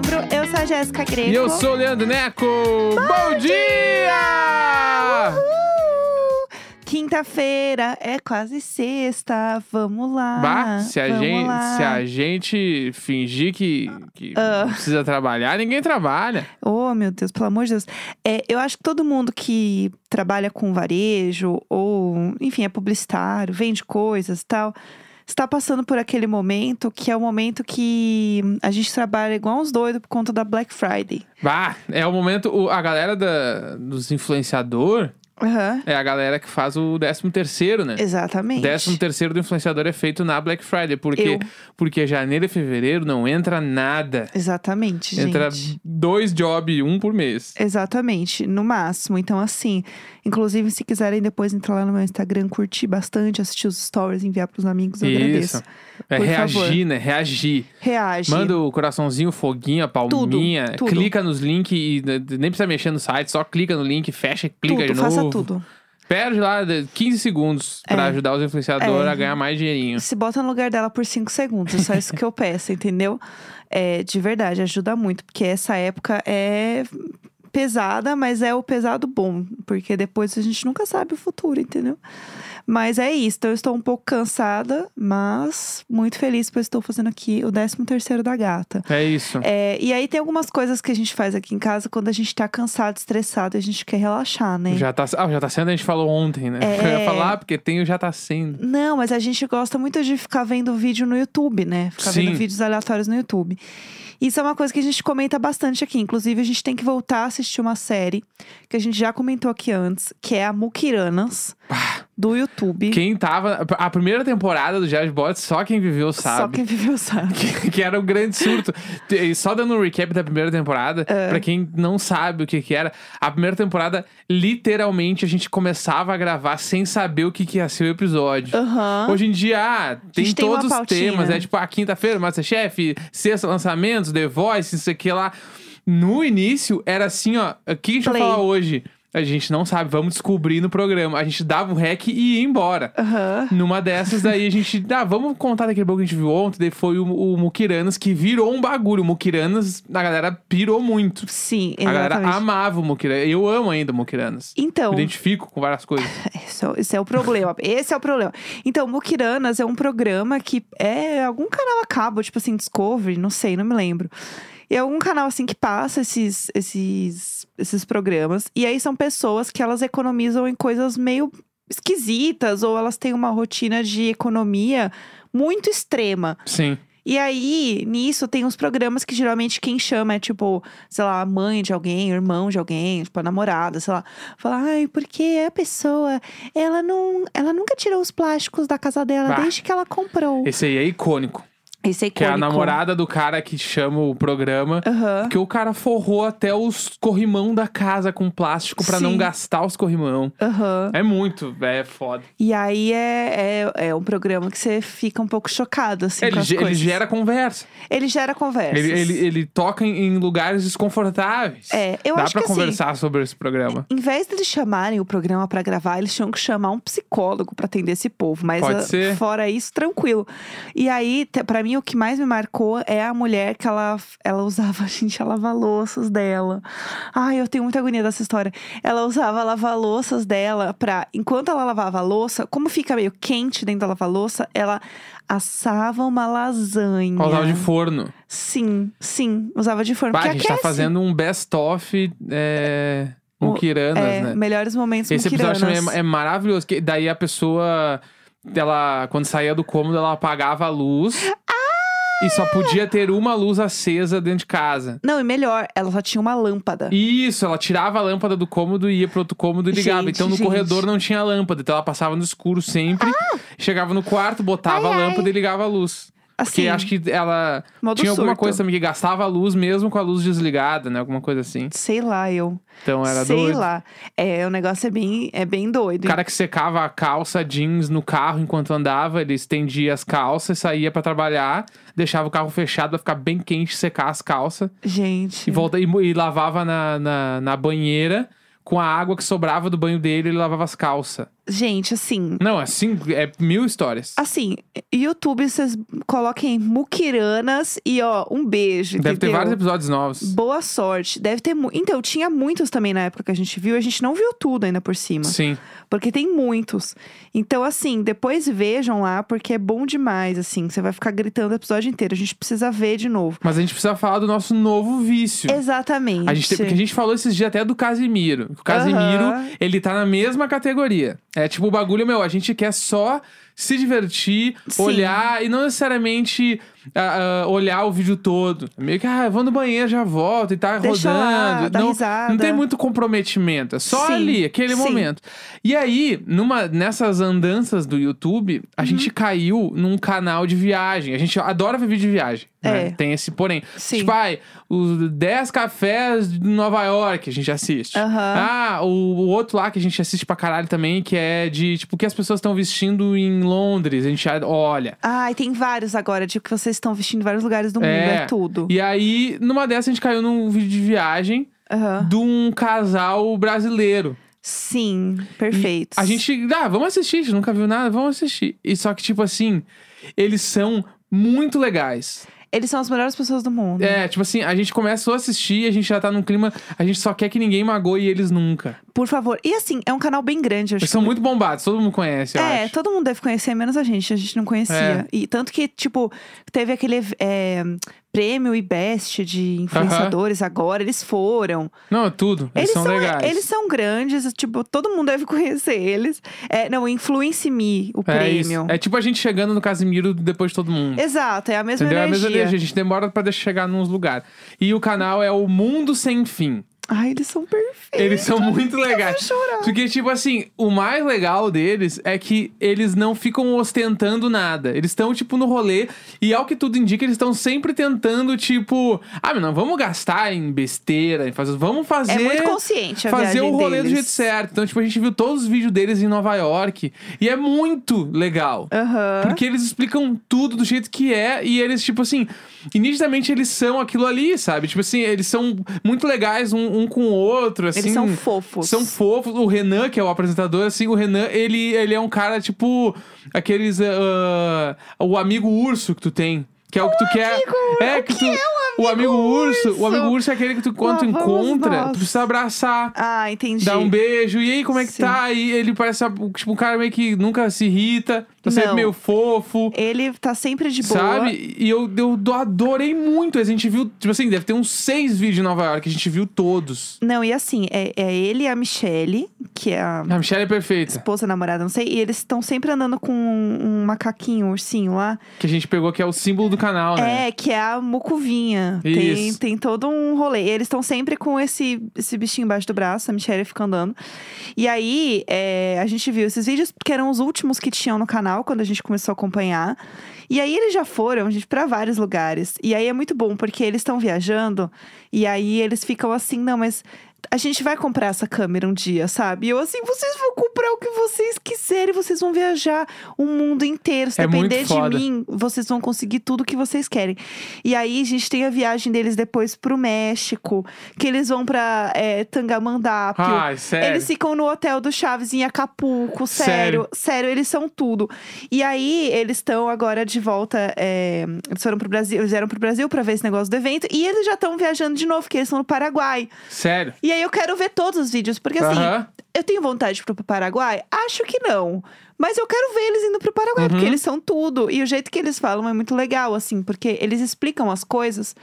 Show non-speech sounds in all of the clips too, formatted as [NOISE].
5 de novembro. Eu sou a Jéssica Greco. E eu sou o Leandro Neco. Bom, dia! Uhul! Quinta-feira é quase sexta. Vamos lá. Bah, se a, gente, lá. se a gente fingir que, que não precisa trabalhar, ninguém trabalha. Oh, meu Deus, pelo amor de Deus. É, eu acho que todo mundo que trabalha com varejo ou, enfim, é publicitário, vende coisas e tal, está passando por aquele momento que é o momento que a gente trabalha igual uns doidos por conta da Black Friday. Bah, é o momento. a galera da, dos influenciador Aham. é a galera que faz o 13 terceiro, né? Exatamente. O 13 terceiro do influenciador é feito na Black Friday. Porque, Eu. porque janeiro e fevereiro não entra nada. Exatamente, gente. Entra dois jobs, um por mês. Exatamente, no máximo. Então, assim, inclusive, se quiserem depois entrar lá no meu Instagram, curtir bastante, assistir os stories, enviar pros amigos, eu agradeço. Isso. É Por reagir, favor. né? Reagir. Reage. Manda o coraçãozinho, foguinho, a palminha. Tudo, tudo. Clica nos links e n- nem precisa mexer no site, só clica no link, fecha e clica tudo, de novo. Tudo. Perde lá de- 15 segundos pra É. ajudar os influenciadores É. a ganhar mais dinheirinho. Se bota no lugar dela por cinco segundos, é só isso que eu peço, [LAUGHS] entendeu? É, de verdade, ajuda muito, porque essa época é pesada, mas é o pesado bom, porque depois a gente nunca sabe o futuro, entendeu? Mas é isso, então eu estou um pouco cansada, mas muito feliz porque estou fazendo aqui o 13 terceiro da gata. É isso. É, e aí tem algumas coisas que a gente faz aqui em casa quando a gente tá cansado, estressado e a gente quer relaxar, né? Já tá, ah, já tá sendo, a gente falou ontem, né? É. [LAUGHS] Eu ia falar, porque tem o já tá sendo. Não, mas a gente gosta muito de ficar vendo vídeo no YouTube, né? Ficar Sim. vendo vídeos aleatórios no YouTube. Isso é uma coisa que a gente comenta bastante aqui. Inclusive, a gente tem que voltar a assistir uma série que a gente já comentou aqui antes, que é a Mukiranas, do YouTube. Quem tava. A primeira temporada do Jazz Bots, só quem viveu Só sabe. quem viveu sabe. [LAUGHS] Que, que era um grande surto. Te- Só dando um recap da primeira temporada, É. pra quem não sabe o que que era, a primeira temporada, literalmente, a gente começava a gravar sem saber o que, que ia ser o episódio. Aham. Hoje em dia, ah, tem todos os temas. É tipo, a quinta-feira, Masterchef, sexta lançamentos, The Voice, isso aqui lá. No início, era assim, ó. O que a gente vai falar hoje? A gente não sabe, vamos descobrir no programa. A gente dava o rec e ia embora. Aham. Numa dessas, daí a gente. Ah, vamos contar daquele pouco que a gente viu ontem. Daí foi o, o Mukiranas que virou um bagulho. O Mukiranas, a galera pirou muito. Sim, A galera exatamente. amava o Mukiranas. Eu amo ainda o Mukiranas. Então, Me identifico com várias coisas. [LAUGHS] Esse é, o- esse é o problema. Esse é o problema. Então, Mukiranas é um programa que é algum canal a cabo, tipo assim, Discovery, não sei, não me lembro. E é algum canal assim que passa esses, esses, esses programas. E aí são pessoas que elas economizam em coisas meio esquisitas, ou elas têm uma rotina de economia muito extrema. Sim. E aí, nisso, tem uns programas que geralmente quem chama é tipo, sei lá, a mãe de alguém, o irmão de alguém, tipo, a namorada, sei lá. Fala, ai, porque a pessoa, ela não. Ela nunca tirou os plásticos da casa dela Bah. desde que ela comprou. Esse aí é icônico. É Que é a namorada do cara que chama o programa. Aham. Porque o cara forrou até os corrimão da casa com plástico pra não gastar os corrimão. Aham. É muito, é foda. E aí é, é, é um programa que você fica um pouco chocado, assim, com Ele, as ge- ele gera conversa. Ele gera conversas. Ele, ele, ele toca em, lugares desconfortáveis. É, eu Dá acho pra que assim, conversar sobre esse programa. Em vez de chamarem o programa pra gravar, eles tinham que chamar um psicólogo pra atender esse povo. Mas Pode ah, ser. fora isso, tranquilo. E aí, te- pra mim, o que mais me marcou é a mulher que ela, ela usava, [LAUGHS] gente, a lava-louças dela. Ai, eu tenho muita agonia dessa história. Ela usava a lava-louças dela pra. Enquanto ela lavava a louça, como fica meio quente dentro da lava-louça, ela assava uma lasanha. Ela usava de forno. Sim, sim, usava de forno. Bah, a gente tá aquece. fazendo um best-of é, O- É, né? melhores momentos Esse episódio também é, é maravilhoso. Que daí a pessoa, ela, quando saía do cômodo, ela apagava a luz. [LAUGHS] E só podia ter uma luz acesa dentro de casa. Não, e melhor, ela só tinha uma lâmpada. Isso, ela tirava a lâmpada do cômodo e ia pro outro cômodo e ligava. Gente, então no gente. corredor não tinha lâmpada, então ela passava no escuro sempre. Chegava no quarto, botava Ah! Ai, a ai. lâmpada e ligava a luz. Porque Assim, acho que ela tinha alguma surto. coisa também que gastava a luz mesmo com a luz desligada, né? Alguma coisa assim. Sei lá, eu. Então era Sei doido. lá. É, o negócio é bem, é bem doido. O cara que secava a calça jeans no carro enquanto andava, ele estendia as calças, saía pra trabalhar, deixava o carro fechado pra ficar bem quente, secar as calças Gente. e volta e, e lavava na, na, na banheira com a água que sobrava do banho dele, ele lavava as calças. Gente, assim. Não, assim, é mil histórias. Assim, YouTube, vocês coloquem Mukiranas e ó, um beijo. Deve ter entendeu? vários episódios novos. Boa sorte. Deve ter. mu- Então, tinha muitos também na época que a gente viu. A gente não viu tudo ainda por cima. Sim. Porque tem muitos. Então, assim, depois vejam lá, porque é bom demais, assim. Você vai ficar gritando o episódio inteiro. A gente precisa ver de novo. Mas a gente precisa falar do nosso novo vício. Exatamente. A gente, porque a gente falou esses dias até do Casimiro. O Casimiro, Aham. ele tá na mesma categoria. É tipo o bagulho, meu, a gente quer só se divertir, Sim. olhar e não necessariamente ah, ah, olhar o vídeo todo. Meio que, ah, vou no banheiro, já volto e tá Deixa lá, rodando. dá não, risada. não tem muito comprometimento. É só Sim, ali, aquele sim. momento. E aí, numa, nessas andanças do YouTube, Uhum. a gente caiu num canal de viagem. A gente adora ver vídeo de viagem. né? É. Tem esse porém. Sim. Tipo, ai, os 10 cafés de Nova York a gente assiste. Aham. Ah, o, o outro lá que a gente assiste pra caralho também, que é de, tipo, o que as pessoas estão vestindo em Londres. A gente olha. Ai, tem vários agora, de que vocês estão vestindo em vários lugares do mundo. É, tudo. E aí, numa dessas, a gente caiu num vídeo de viagem Aham. de um casal brasileiro. Sim, perfeito. A gente, ah, vamos assistir, a gente nunca viu nada, vamos assistir. E só que, tipo assim, eles são muito legais. Eles são as melhores pessoas do mundo. É, tipo assim, a gente começou a assistir, a gente já tá num clima, a gente só quer que ninguém magoe eles nunca. Por favor. E assim, é um canal bem grande. eu Acho Eles são muito bombados, todo mundo conhece, É, acho. todo mundo deve conhecer, menos a gente. A gente não conhecia. É. E tanto que, tipo, teve aquele é, prêmio e best de influenciadores agora. Eles foram. Não, é tudo. Eles, são, legais. Eles são grandes, tipo, todo mundo deve conhecer eles. É, não, Influence Me, o é isso. prêmio. É tipo a gente chegando no Casimiro depois de todo mundo. Exato, é a mesma Entendeu? É a energia. mesma energia. A gente demora pra chegar nos lugares. E o canal é o Mundo Sem Fim. Ai, eles são perfeitos. Eles são muito legais. Porque, tipo assim, o mais legal deles é que eles não ficam ostentando nada. Eles estão, tipo, no rolê. E ao que tudo indica, eles estão sempre tentando, tipo... Ah, mas não, vamos gastar em besteira, em fazer... Vamos fazer... É muito consciente a Fazer o rolê do deles. jeito certo. Então, tipo, a gente viu todos os vídeos deles em Nova York. E é muito legal. Aham. Porque eles explicam tudo do jeito que é e eles, tipo assim, e nitidamente eles são aquilo ali, sabe? Tipo assim, eles são muito legais um, um com o outro, assim. Eles são fofos. São fofos. O Renan, que é o apresentador, assim, o Renan, ele, ele é um cara, tipo, aqueles. ah, o amigo urso que tu tem. Que é o que tu quer. amigo- é o que que tu. é o amigo amigo urso. O urso? amigo urso é aquele que tu, quando tu Lá encontra, nós. tu precisa abraçar. Ah, entendi. Dá um beijo. E aí, como é que Sim. tá? E ele parece tipo, um cara meio que nunca se irrita. Tá sempre Não. meio fofo. Ele tá sempre de boa. Sabe? E eu, eu adorei muito. A gente viu, tipo assim, deve ter uns seis vídeos em Nova York. A gente viu todos. Não, e assim, é, é ele e a Michelle, que é a A Michelle é perfeita. esposa, namorada, não sei. E eles estão sempre andando com um, um macaquinho, um ursinho lá. Que a gente pegou, que é o símbolo do canal, né? É, que é a mucuvinha. Tem, tem todo um rolê. E eles estão sempre com esse, esse bichinho embaixo do braço, a Michelle fica andando. E aí, é, a gente viu esses vídeos, que eram os últimos que tinham no canal, quando a gente começou a acompanhar. E aí, eles já foram, gente, pra vários lugares. E aí, é muito bom, porque eles estão viajando. E aí, eles ficam assim, não, mas... A gente vai comprar essa câmera um dia, sabe? E eu assim, vocês vão comprar o que vocês quiserem, vocês vão viajar o mundo inteiro. Se É depender de mim, vocês vão conseguir tudo que vocês querem. E aí, a gente tem a viagem deles depois pro México, que eles vão pra é, Tangamandápio. Ai, sério. Eles ficam no hotel do Chaves em Acapulco, Sério? sério. Sério, eles são tudo. E aí, eles estão agora de volta. é, eles foram pro Brasil, eles vieram pro Brasil pra ver esse negócio do evento. E eles já estão viajando de novo, porque eles estão no Paraguai. Sério. E aí eu quero ver todos os vídeos, porque assim, Aham. eu tenho vontade de ir pro Paraguai? Acho que não. Mas eu quero ver eles indo pro Paraguai, porque Uhum. eles são tudo. E o jeito que eles falam é muito legal, assim, porque eles explicam as coisas.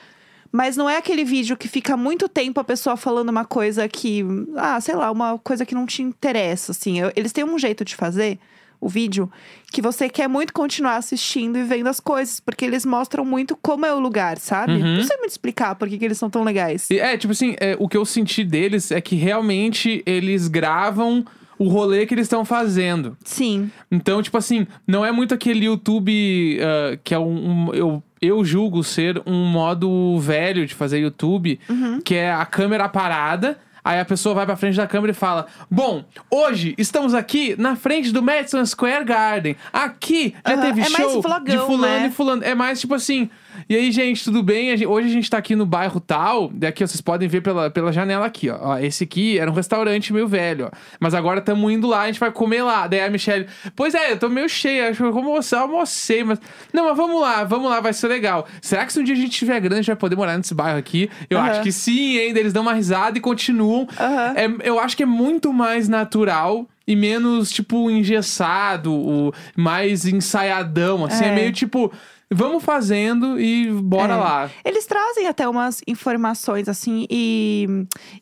Mas não é aquele vídeo que fica muito tempo a pessoa falando uma coisa que. Ah, sei lá, uma coisa que não te interessa, assim. Eu- Eles têm um jeito de fazer o vídeo que você quer muito continuar assistindo e vendo as coisas, porque eles mostram muito como é o lugar, sabe? Uhum. Não sei muito explicar por que, que eles são tão legais. E, É, tipo assim, é, o que eu senti deles é que realmente eles gravam o rolê que eles estão fazendo. Sim. Então, tipo assim, não é muito aquele YouTube ah, que é um. um- eu, eu julgo ser um modo velho de fazer YouTube, Uhum. que é a câmera parada. Aí a pessoa vai pra frente da câmera e fala: Bom, hoje estamos aqui na frente do Madison Square Garden. Aqui já Aham, teve é mais show de vlogão, fulano né? e fulano. É mais tipo assim: E aí, gente, tudo bem? A gente- hoje a gente tá aqui no bairro tal. Daqui ó, vocês podem ver pela, pela janela aqui, ó. Ó, Esse aqui era um restaurante meio velho, ó. Mas agora estamos indo lá, a gente vai comer lá. Daí a Michelle, pois é, eu tô meio cheia. Acho que eu almocei, almocei, mas. Não, mas vamos lá, vamos lá, vai ser legal. Será que se um dia a gente tiver grande, a gente vai poder morar nesse bairro aqui? Eu Aham. acho que sim, ainda. Eles dão uma risada e continuam. Aham. É, eu acho que é muito mais natural e menos, tipo, engessado, o, mais ensaiadão, assim. É, É. meio tipo, vamos fazendo e bora É. lá. Eles trazem até umas informações, assim, e,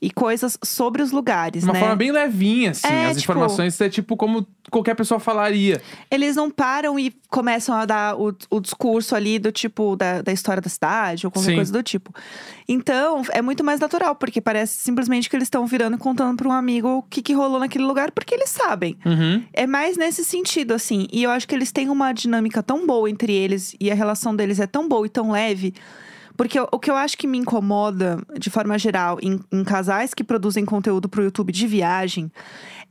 e coisas sobre os lugares, De uma né? forma bem levinha, assim. É, As tipo- informações é tipo como qualquer pessoa falaria. Eles não param e começam a dar o, o discurso ali do tipo, da, da história da cidade, ou qualquer Sim. coisa do tipo. Então, é muito mais natural, porque parece simplesmente que eles estão virando e contando pra um amigo o que, que rolou naquele lugar, porque eles sabem. Uhum. É mais nesse sentido, assim. E eu acho que eles têm uma dinâmica tão boa entre eles e a relação deles é tão boa e tão leve. Porque o que eu acho que me incomoda, de forma geral, em, em casais que produzem conteúdo pro YouTube de viagem,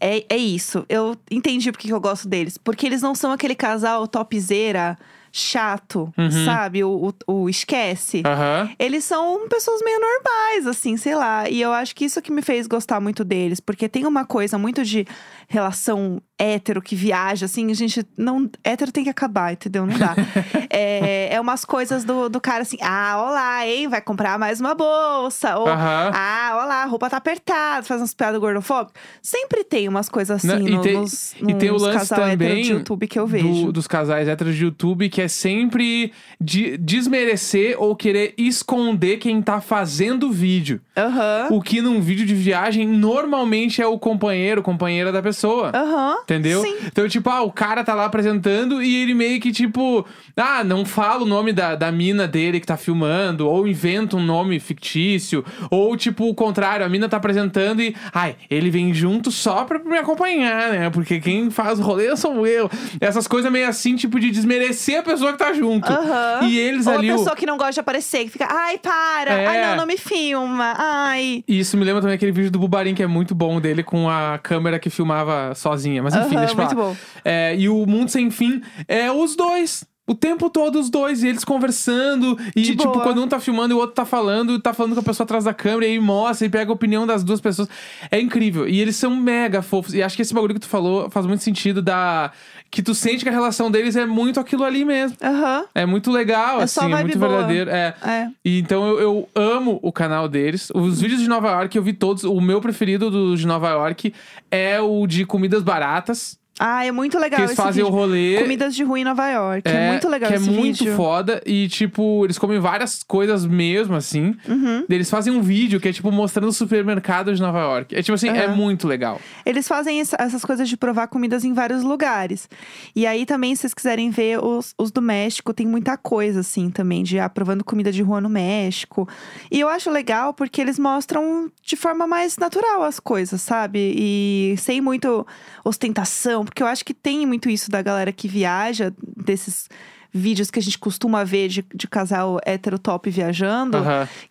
é, é isso. Eu entendi porque que eu gosto deles. Porque eles não são aquele casal topzeira, chato, Uhum. sabe? O, o, o esquece. Aham. Eles são pessoas meio normais, assim, sei lá. E eu acho que isso que me fez gostar muito deles. Porque tem uma coisa muito de relação hétero que viaja, assim, a gente não. Hétero tem que acabar, entendeu? Não dá. [LAUGHS] é, é umas coisas do, do cara assim: ah, olá, hein? Vai comprar mais uma bolsa. Ou, Aham. ah, olá, a roupa tá apertada, faz umas piadas gordofóbicas. Sempre tem umas coisas assim Não, e no- tem- nos, e tem o nos lance também de YouTube que eu do- vejo. dos casais héteros de YouTube, que é sempre de desmerecer ou querer esconder quem tá fazendo o vídeo. Aham. O que num vídeo de viagem normalmente é o companheiro, companheira da pessoa. Aham. Entendeu? Sim. Então, tipo, ah, o cara tá lá apresentando e ele meio que, tipo, ah, não fala o nome da, da mina dele que tá filmando, ou inventa um nome fictício, ou, tipo, o contrário, a mina tá apresentando e, ai, ele vem junto só pra me acompanhar, né? Porque quem faz o rolê sou eu. Essas coisas meio assim, tipo, de desmerecer a pessoa que tá junto. Aham. E eles Ou ali. a o- pessoa que não gosta de aparecer, que fica, ai, para, É. ai, não, não me filma, ai. E Isso me lembra também aquele vídeo do Bubarim, que é muito bom dele, com a câmera que filmava sozinha. Mas enfim, Aham, deixa pra muito lá. bom. É, e o Mundo Sem Fim é os dois. O tempo todo os dois, e eles conversando. E, De tipo, boa. quando um tá filmando e o outro tá falando, tá falando com a pessoa atrás da câmera, e aí mostra e pega a opinião das duas pessoas. É incrível. E eles são mega fofos. E acho que esse bagulho que tu falou faz muito sentido da. Que tu sente que a relação deles é muito aquilo ali mesmo. Aham. É muito legal, É só assim, é muito boa. verdadeiro. É. É. E então eu, eu amo o canal deles. Os vídeos de Nova York eu vi todos. O meu preferido do de Nova York é o de comidas baratas. Ah, é muito legal que eles fazem vídeo. o rolê. Comidas de rua em Nova York. É, muito legal Que é esse muito vídeo. foda. E, tipo, eles comem várias coisas mesmo, assim. Uhum. Eles fazem um vídeo que é, tipo, mostrando o supermercado de Nova York. É, tipo assim, é Aham. muito legal. Eles fazem essa- essas coisas de provar comidas em vários lugares. E aí também, se vocês quiserem ver os, os do México, tem muita coisa, assim, também, de ah, provando comida de rua no México. E eu acho legal porque eles mostram de forma mais natural as coisas, sabe? E sem muito ostentação, porque eu acho que tem muito isso da galera que viaja, desses vídeos que a gente costuma ver de, de casal hétero top viajando.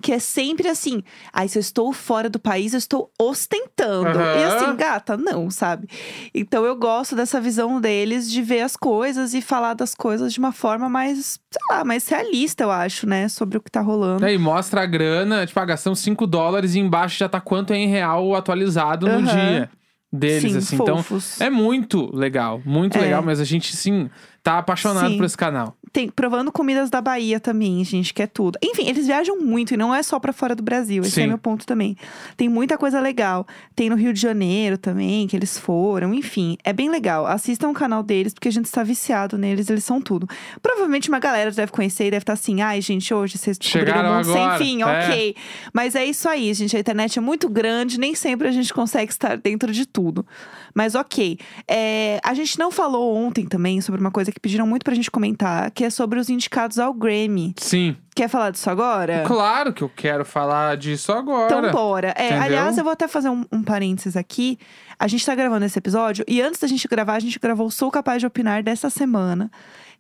Que é sempre assim, ai, se eu estou fora do país, eu estou ostentando. E assim, gata, não, sabe? Então eu gosto dessa visão deles de ver as coisas e falar das coisas de uma forma mais, sei lá, mais realista, eu acho, né? Sobre o que tá rolando. Aí mostra a grana, tipo, ah, gastamos 5 dólares e embaixo já tá quanto é em real atualizado no dia deles, Sim, assim. Então, fofos. é muito legal, muito É. legal, mas a gente, sim, tá apaixonado Sim. por esse canal. Tem provando comidas da Bahia também, gente, que é tudo. Enfim, eles viajam muito e não é só pra fora do Brasil. Esse Sim. é meu ponto também. Tem muita coisa legal. Tem no Rio de Janeiro também, que eles foram. Enfim, é bem legal. Assistam o canal deles, porque a gente está viciado neles, eles são tudo. Provavelmente uma galera deve conhecer e deve estar assim: ai, gente, hoje vocês descobriram o mundo agora, sem fim, é. ok. Mas é isso aí, gente. A internet é muito grande, nem sempre a gente consegue estar dentro de tudo. Mas ok. É, a gente não falou ontem também sobre uma coisa que pediram muito pra gente comentar, que é sobre os indicados ao Grammy. Sim, Quer falar disso agora? claro que eu quero falar disso agora. Então, bora. É, aliás, eu vou até fazer um, um parênteses aqui. A gente tá gravando esse episódio e antes da gente gravar, a gente gravou o Sou Capaz de Opinar dessa semana.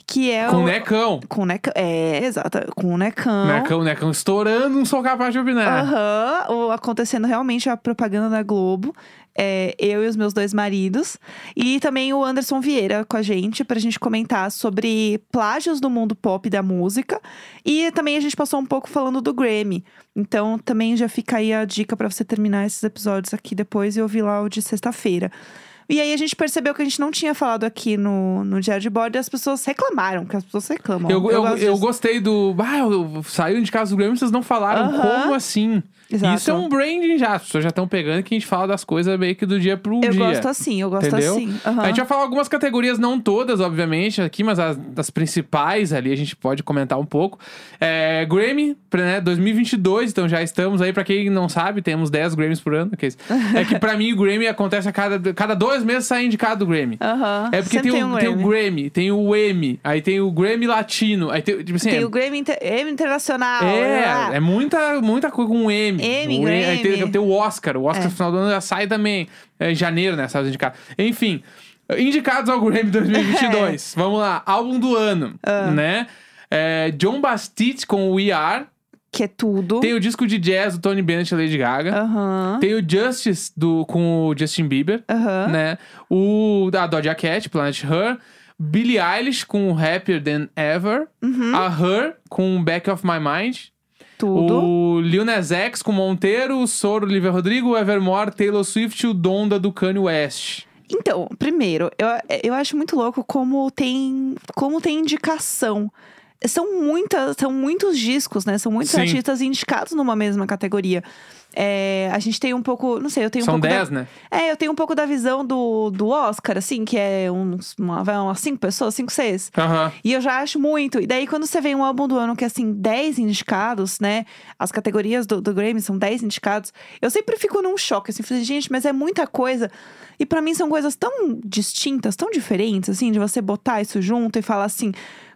que é Com o... necão. Com necão. É, exato. Com o necão. Necão, necão estourando, não sou capaz de opinar. Aham, o- acontecendo realmente a propaganda da Globo. É, eu e os meus dois maridos. E também o Anderson Vieira com a gente, pra gente comentar sobre plágios do mundo pop da música. E também a gente passou um pouco falando do Grammy. Então também já fica aí a dica pra você terminar esses episódios aqui depois e ouvir lá o de sexta-feira. E aí a gente percebeu que a gente não tinha falado aqui no, no Diário de Bordo e as pessoas reclamaram, que as pessoas reclamam. Eu, eu, eu disso. gostei do. Ah, eu, saiu de casa do Grammy, vocês não falaram. Aham. Como assim? Exato. Isso é um branding já. As pessoas já estão pegando que a gente fala das coisas meio que do dia pro Eu dia. gosto assim, eu gosto Entendeu? assim. Aham. A gente vai falar algumas categorias, não todas, obviamente, aqui, mas as, das principais ali a gente pode comentar um pouco. É, Grammy, né, 2022, então já estamos aí. Pra quem não sabe, temos 10 Grammys por ano. que é. É que pra mim o Grammy acontece a cada, cada dois meses sai indicado o Grammy. Aham. É porque tem, o, um tem o Grammy. Tem o Emmy, aí tem o Grammy Latino, aí tem, tipo assim, Tem é- o Grammy Inter- Emmy Internacional. é, é muita, muita coisa com o M. Emmy, o Aí tem, Grammy. tem o Oscar. O Oscar É. no final do ano já sai também. É em janeiro, né? Sabe os indicados. Enfim, indicados ao Grammy [LAUGHS] 2022. Vamos lá. Álbum do ano, Ah. né? É, John Bastille com We Are. Que é tudo. Tem o disco de jazz do Tony Bennett e Lady Gaga. Tem o Justice do, com o Justin Bieber, Aham. né? O da Doja Cat, Planet Her. Billie Eilish com Happier Than Ever. Uhum. A Her com Back of My Mind. Tudo. O Lil Nas X com Monteiro, o Soro, Olivia Rodrigo, o Evermore, Taylor Swift e o Donda do Kanye West. Então, primeiro, eu, eu acho muito louco como tem, como tem indicação. São, muitas, são muitos discos, né? São muitos Sim. artistas indicados numa mesma categoria. É, a gente tem um pouco. Não sei, eu tenho um São pouco. da- 10, né? É, eu tenho um pouco da visão do, do Oscar, assim, que é uns, uma, umas cinco pessoas, cinco, seis. Aham. E eu já acho muito. E daí, quando você vê um álbum do ano que é assim, 10 indicados, né? As categorias do, do Grammy são 10 indicados. Eu sempre fico num choque, assim, falei, gente, mas é muita coisa. E pra mim são coisas tão distintas, tão diferentes, assim, de você botar isso junto e falar assim.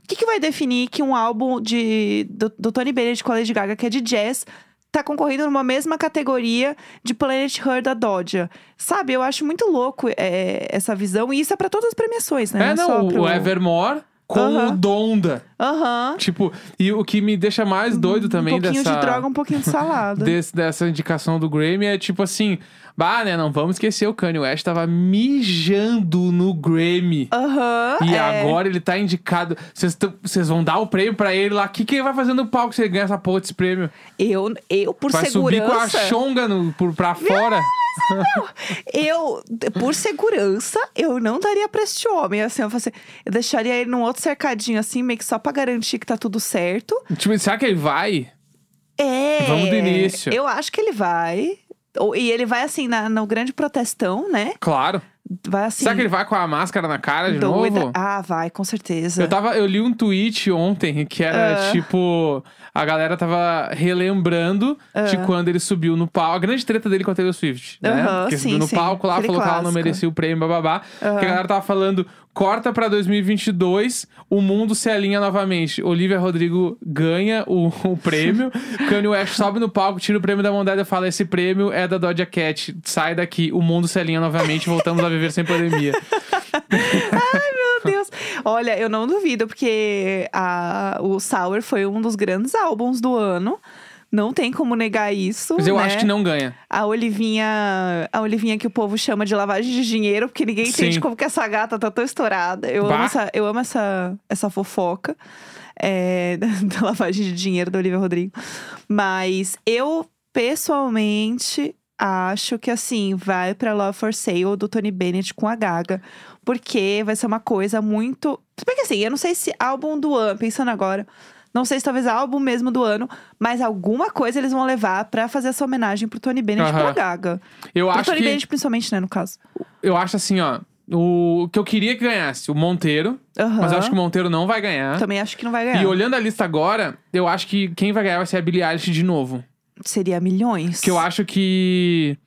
O que, que vai definir que um álbum de, do, do Tony Bennett com a Lady Gaga, que é de jazz, tá concorrendo numa mesma categoria de Planet Her da Dodja? Sabe, eu acho muito louco é, essa visão. E isso é pra todas as premiações, né? É, só não, pro- o Evermore com o Donda. Aham. Tipo, e o que me deixa mais doido também um pouquinho dessa... de droga, um pouquinho de salada. [LAUGHS] desse- dessa indicação do Grammy é tipo assim... Bah, né, não vamos esquecer, o Kanye West tava mijando no Grammy. Aham. E é. agora ele tá indicado. Vocês vão dar o prêmio pra ele lá. O que, que ele vai fazer no palco se ele ganhar essa porra desse prêmio? Eu, eu por vai subir com a segurança. chonga no, por, pra fora? Eu, por segurança, eu não daria pra este homem. Assim, eu, eu deixaria ele num outro cercadinho, assim, meio que só pra garantir que tá tudo certo. tipo, será que ele vai? É. Vamos do início. Eu acho que ele vai. E ele vai, assim, na, no grande protestão, né? Claro. Vai assim. será que ele vai com a máscara na cara de doida. novo? Ah, vai, com certeza. Eu, tava, eu li um tweet ontem que era Ah. tipo. A galera tava relembrando de quando ele subiu no palco. A grande treta dele com a Taylor Swift. Né? Aham, Porque sim, subiu no sim. palco lá, Aquele falou que ela não clássico. merecia o prêmio, bababá. Aham. Que a galera tava falando: corta pra 2022, o mundo se alinha novamente. Olivia Rodrigo ganha o, o prêmio. [LAUGHS] Kanye West sobe no palco, tira o prêmio da mão dela e fala: Esse prêmio é da Doja Cat. Sai daqui, o mundo se alinha novamente, voltamos a viver sem pandemia. [LAUGHS] Meu Deus. Olha, eu não duvido, porque a, o Sour foi um dos grandes álbuns do ano. Não tem como negar isso. Mas eu né? acho que não ganha. A Olivinha, a Olivinha que o povo chama de lavagem de dinheiro, porque ninguém entende Sim. como que essa gata tá tão estourada. Eu Bah. amo essa, eu amo essa, essa fofoca é, [LAUGHS] da, lavagem de dinheiro da Olivia Rodrigo. Mas eu, pessoalmente, acho que assim, vai pra Love for Sale do Tony Bennett com a Gaga. Porque vai ser uma coisa muito. Porque assim, eu não sei se álbum do ano, pensando agora. Não sei se talvez álbum mesmo do ano, mas alguma coisa eles vão levar pra fazer essa homenagem pro Tony Bennett Aham. com a Gaga. Eu Pro acho Tony que. Bennett, principalmente, né, no caso. Eu acho assim, ó. O que eu queria que ganhasse, o Monteiro. Aham. Mas eu acho que o Monteiro não vai ganhar. Também acho que não vai ganhar. E olhando a lista agora, eu acho que quem vai ganhar vai ser a Billie Eilish de novo. Seria milhões. Que eu acho que,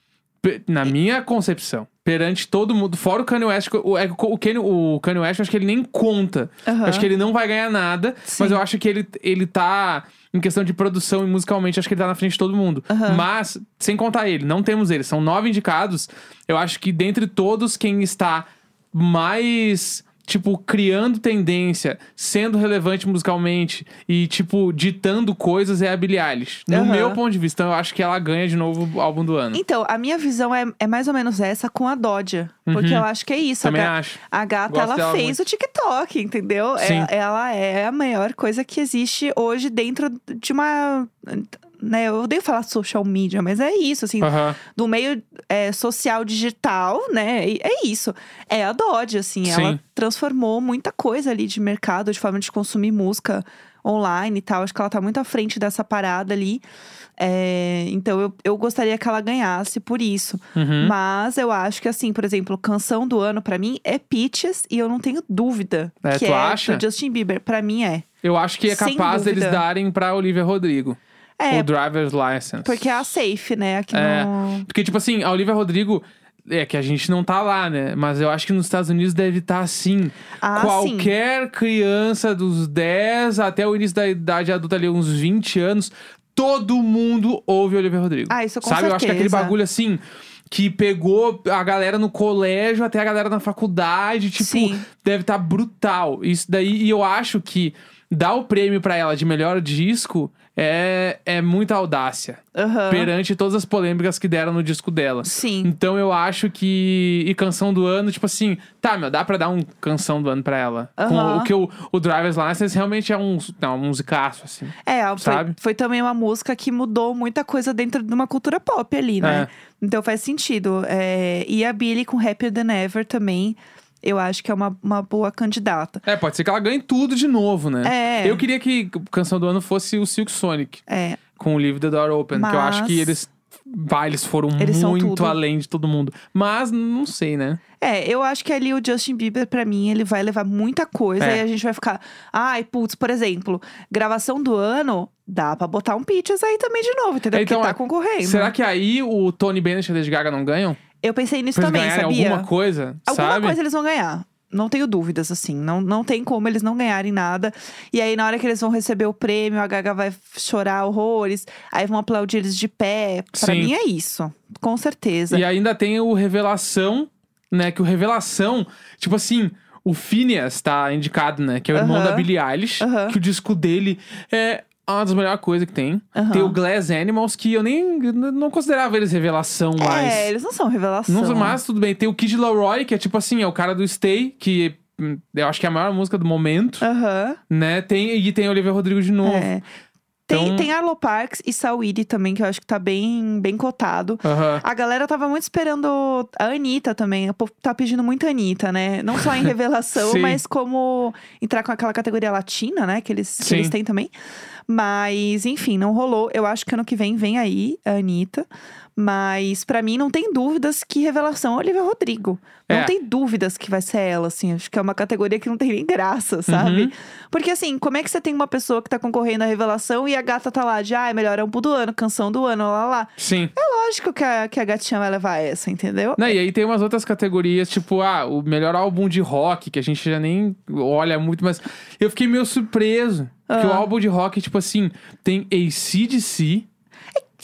na minha concepção, perante todo mundo, fora o Kanye West, o, é, o, Kanye, o Kanye West, eu acho que ele nem conta. Eu acho que ele não vai ganhar nada, Sim. mas eu acho que ele, ele tá, em questão de produção e musicalmente, acho que ele tá na frente de todo mundo. Aham. Mas, sem contar ele, não temos ele. São nove indicados. Eu acho que dentre todos, quem está mais. Tipo, criando tendência, sendo relevante musicalmente e, tipo, ditando coisas é a Billie Eilish. No Aham. meu ponto de vista, eu acho que ela ganha de novo o álbum do ano. Então, a minha visão é, é mais ou menos essa com a. Porque Uhum. eu acho que é isso. Também a, acho. a gata, Gosto ela fez muito. o TikTok, entendeu? É- Sim. ela é a maior coisa que existe hoje dentro de uma. Né, eu odeio falar social media, mas é isso, assim, Aham. do meio é, social digital, né? É isso. É a Dodge, assim. Sim. Ela transformou muita coisa ali de mercado, de forma de consumir música online e tal. Acho que ela tá muito à frente dessa parada ali. É, então eu, eu gostaria que ela ganhasse por isso. Uhum. Mas eu acho que, assim, por exemplo, canção do ano pra mim é Peaches e eu não tenho dúvida É, que tu é acha? do Justin Bieber. Pra mim é. Eu acho que é capaz deles darem pra Olivia Rodrigo. É, o Driver's License. porque é a safe, né? Aqui É. no. Porque, tipo assim, a Olivia Rodrigo. É que a gente não tá lá, né? Mas eu acho que nos Estados Unidos deve estar assim. Ah, sim. Qualquer criança dos 10 até o início da idade adulta ali, uns 20 anos, todo mundo ouve Olivia Rodrigo. Ah, isso com Sabe? Eu acho que aquele certeza. bagulho assim. Que pegou a galera no colégio até a galera na faculdade. Tipo, Sim. deve estar brutal. Isso daí, e eu acho que dar o prêmio pra ela de melhor disco é, é muita audácia Aham. perante todas as polêmicas que deram no disco dela. Sim. Então eu acho que. E canção do ano, tipo assim, tá, meu, dá pra dar um canção do ano pra ela. Com Aham. o que o, o Driver's License realmente é um, não, um musicaço, assim. É, foi, Sabe? foi também uma música que mudou muita coisa dentro de uma cultura pop ali, né? É. Então faz sentido. É, e a Billie com Happier Than Ever também, eu acho que é uma, uma boa candidata. É, pode ser que ela ganhe tudo de novo, né? É. Eu queria que a canção do ano fosse o Silk Sonic, É, com o Leave the Door Open, que eu acho que Mas- eles. Vai, eles foram Eles muito além de todo mundo. Mas não sei, né? é, eu acho que ali o Justin Bieber, pra mim, ele vai levar muita coisa É. e a gente vai ficar. Ai, putz, por exemplo, gravação do ano, dá pra botar um Peaches aí também de novo, entendeu? Então, Porque tá é, concorrendo. Será que aí o Tony Bennett e a Lady Gaga não ganham? Eu pensei nisso Pra eles também, ganharem sabia? alguma coisa, Alguma sabe? coisa eles vão ganhar. Não tenho dúvidas, assim. Não, não tem como eles não ganharem nada. E aí, na hora que eles vão receber o prêmio, a Gaga vai chorar horrores. Aí vão aplaudir eles de pé. Pra Sim. mim é isso. Com certeza. E ainda tem o Revelação, né? Que o Revelação, tipo assim, o Phineas tá indicado, né? Que é o irmão da Billie Eilish. Que o disco dele é uma das melhores coisas que tem. Aham. Tem o Glass Animals, que eu nem não considerava eles revelação mais. É, eles não são revelação. Não, mas tudo bem. Tem o Kid Laroi, que é tipo assim, é o cara do Stay, que hum, eu acho que é a maior música do momento, Aham. né? Tem, e tem Olivia Rodrigo de novo. É. Tem, Então- tem Arlo Parks e Saweetie também, que eu acho que tá bem, bem cotado. Aham. A galera tava muito esperando a Anitta também. O povo tá pedindo muito a Anitta, né? Não só em [LAUGHS] revelação, mas como entrar com aquela categoria latina, né? Que eles, que eles têm também. Mas, enfim, não rolou. Eu acho que ano que vem vem aí a Anitta. Mas, pra mim, não tem dúvidas que revelação é Olivia Rodrigo. Não É. tem dúvidas que vai ser ela, assim. Acho que é uma categoria que não tem nem graça, sabe? Uhum. Porque, assim, como é que você tem uma pessoa que tá concorrendo à revelação e a gata tá lá de, ah, é melhor álbum do ano, canção do ano, lá, lá. Sim. Lógico que a, que a gatinha vai levar essa, entendeu? Não, e aí tem umas outras categorias, tipo, ah, o melhor álbum de rock, que a gente já nem olha muito, mas eu fiquei meio surpreso. Porque o Ah. álbum de rock, tipo assim, tem ACDC,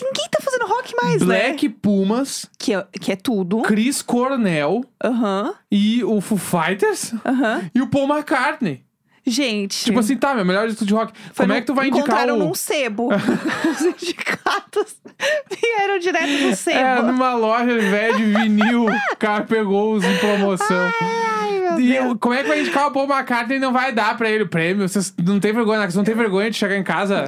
Ninguém tá fazendo rock mais, né? Black Pumas, Que é, que é tudo. Chris Cornell Aham, e o Foo Fighters aham. e o Paul McCartney. Gente. Tipo assim, tá, meu melhor disco de rock. foi Como é no- que tu vai indicar encontraram o... num sebo. [LAUGHS] Os sindicatos vieram direto do É, sebo. numa loja velha de vinil, o cara pegou os em promoção. Ai, meu E Deus. eu- como é que vai indicar o Paul McCartney e não vai dar pra ele o prêmio? Vocês não tem vergonha, né? Vocês não tem vergonha de chegar em casa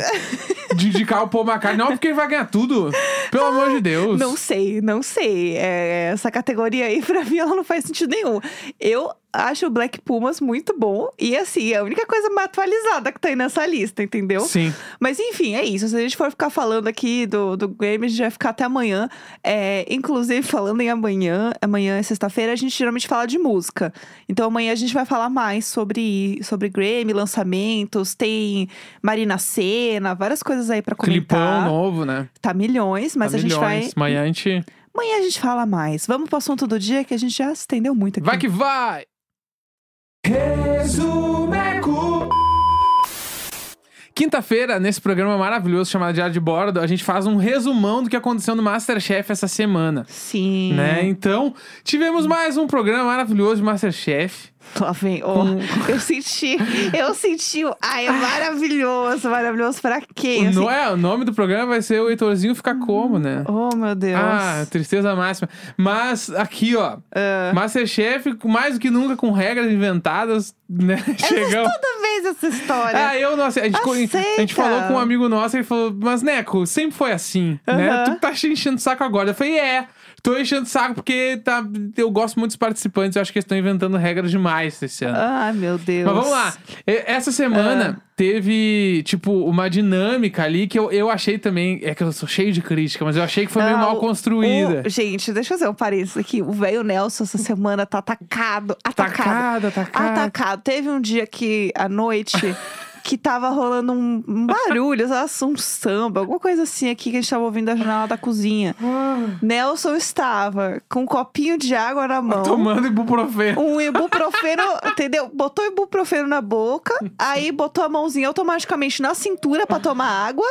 de indicar o Paul McCartney? Não, porque ele vai ganhar tudo. Pelo amor de Deus. Não sei, não sei. É, essa categoria aí, pra mim, ela não faz sentido nenhum. Eu acho o Black Pumas muito bom. E assim, é a única coisa mais atualizada que tá aí nessa lista, entendeu? Sim. Mas enfim, é isso. Se a gente for ficar falando aqui do, do Grammy, a gente vai ficar até amanhã. É, inclusive, falando em amanhã, amanhã é sexta-feira, a gente geralmente fala de música. Então amanhã a gente vai falar mais sobre, sobre Grammy, lançamentos, tem Marina Senna, várias coisas aí pra Clipão comentar. novo, né? Tá milhões, mas Tá a gente vai. milhões. Amanhã a gente. Amanhã a gente fala mais. Vamos pro assunto do dia que a gente já se estendeu muito aqui. Vai que vai! Resumeco! Quinta-feira, nesse programa maravilhoso chamado Diário de Bordo, a gente faz um resumão do que aconteceu no Masterchef essa semana. Sim. Né? Então, tivemos mais um programa maravilhoso de Masterchef. Lá vem. ó, [LAUGHS] Eu senti, eu senti. o- Ai, é maravilhoso, maravilhoso pra quem? O, no- é, o nome do programa vai ser o Heitorzinho ficar como, né? Oh, meu Deus. Ah, tristeza máxima. Mas aqui, ó. Ah. Masterchef, mais do que nunca, com regras inventadas, né? [LAUGHS] Chegamos. Toda vez essa história. Ah, eu não sei. A gente, a gente falou com um amigo nosso e ele falou, mas Neco, sempre foi assim, né? Aham. Tu tá enchendo o saco agora. Eu falei, é. Tô enchendo o saco porque tá, eu gosto muito dos participantes. Eu acho que eles estão inventando regras demais esse ano. Ai, meu Deus. Mas vamos lá. Essa semana teve, tipo, uma dinâmica ali que eu, eu achei também. É que eu sou cheio de crítica, mas eu achei que foi meio Não, mal construída. o- gente, deixa eu fazer um parênteses aqui. O velho Nelson essa semana tá atacado. Atacado. Atacado, atacado. Atacado. Teve um dia que, à noite, [LAUGHS] que tava rolando um um barulho, um samba, alguma coisa assim aqui que a gente tava ouvindo da janela da cozinha. Nelson estava com um copinho de água na mão. Tomando ibuprofeno. Um ibuprofeno, entendeu? Botou ibuprofeno na boca, aí botou a mãozinha automaticamente na cintura pra tomar água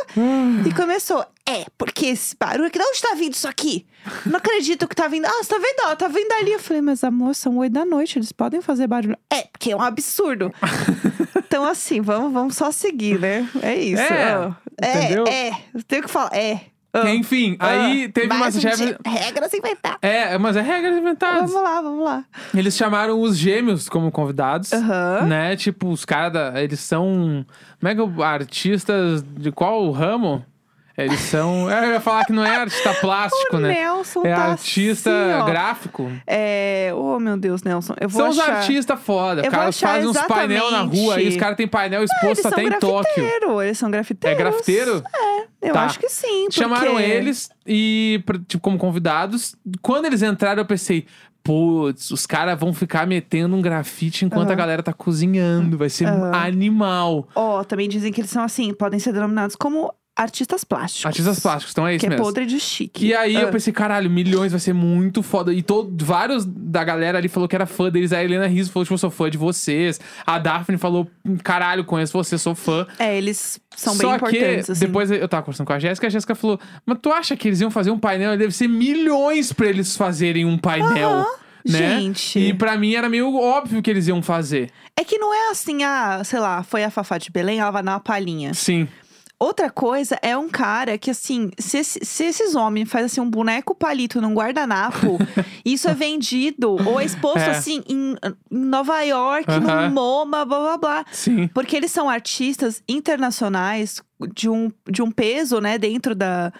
e começou. É, porque esse barulho aqui, de onde tá vindo isso aqui? Não acredito que tá vindo. Ah, você tá vendo? Ó, tá vindo ali. Eu falei, mas amor, são oito da noite, eles podem fazer barulho. É, porque é um absurdo. Então, assim, vamos, vamos só seguir, né? É isso. É, ó. entendeu? é, é. Tenho que falar, é. Ah, Enfim, aí ah, teve uma mais um chefe. dia, Regras inventadas. É, mas é regras inventadas. Vamos lá, vamos lá. Eles chamaram os gêmeos como convidados. Né? Tipo, os caras, eles são. Como é que. Artistas de qual ramo? Eles são. Eu ia falar que não é artista [LAUGHS] plástico, O né? Nelson É tá artista assim, gráfico. É. Oh, meu Deus, Nelson. Eu vou São os achar... artistas foda. Os caras fazem uns painel na rua aí, os caras têm painel exposto até em Tóquio. eles são É grafiteiros. grafiteiro? Eu Tá. acho que sim. porque- Chamaram eles e, tipo, como convidados. Quando eles entraram, eu pensei, putz, os caras vão ficar metendo um grafite enquanto Aham. a galera tá cozinhando. Vai ser Aham. animal. Ó, também dizem que eles são assim, podem ser denominados como artistas plásticos. Artistas plásticos, então é isso Que é mesmo. podre de chique. E aí eu Ah. pensei, caralho, milhões vai ser muito foda. E todo, vários da galera ali falou que era fã deles. A Helena Rizzo falou, tipo, eu sou fã de vocês. A Daphne falou, caralho, conheço você, sou fã. É, eles são Só bem importantes, que assim. depois eu tava conversando com a Jéssica, a Jéssica falou: Mas tu acha que eles iam fazer um painel? Deve ser milhões pra eles fazerem um painel. Né? Gente. E pra mim era meio óbvio que eles iam fazer. É que não é assim, ah, sei lá, foi a Fafá de Belém, ela vai dar uma palhinha. Sim. Outra coisa é um cara que, assim, se, se esses homens fazem assim, um boneco palito num guardanapo, [LAUGHS] isso é vendido ou é exposto, É. assim, em, em Nova York, no MoMA, blá blá blá. Sim. Porque eles são artistas internacionais de um, de um peso, né, dentro da,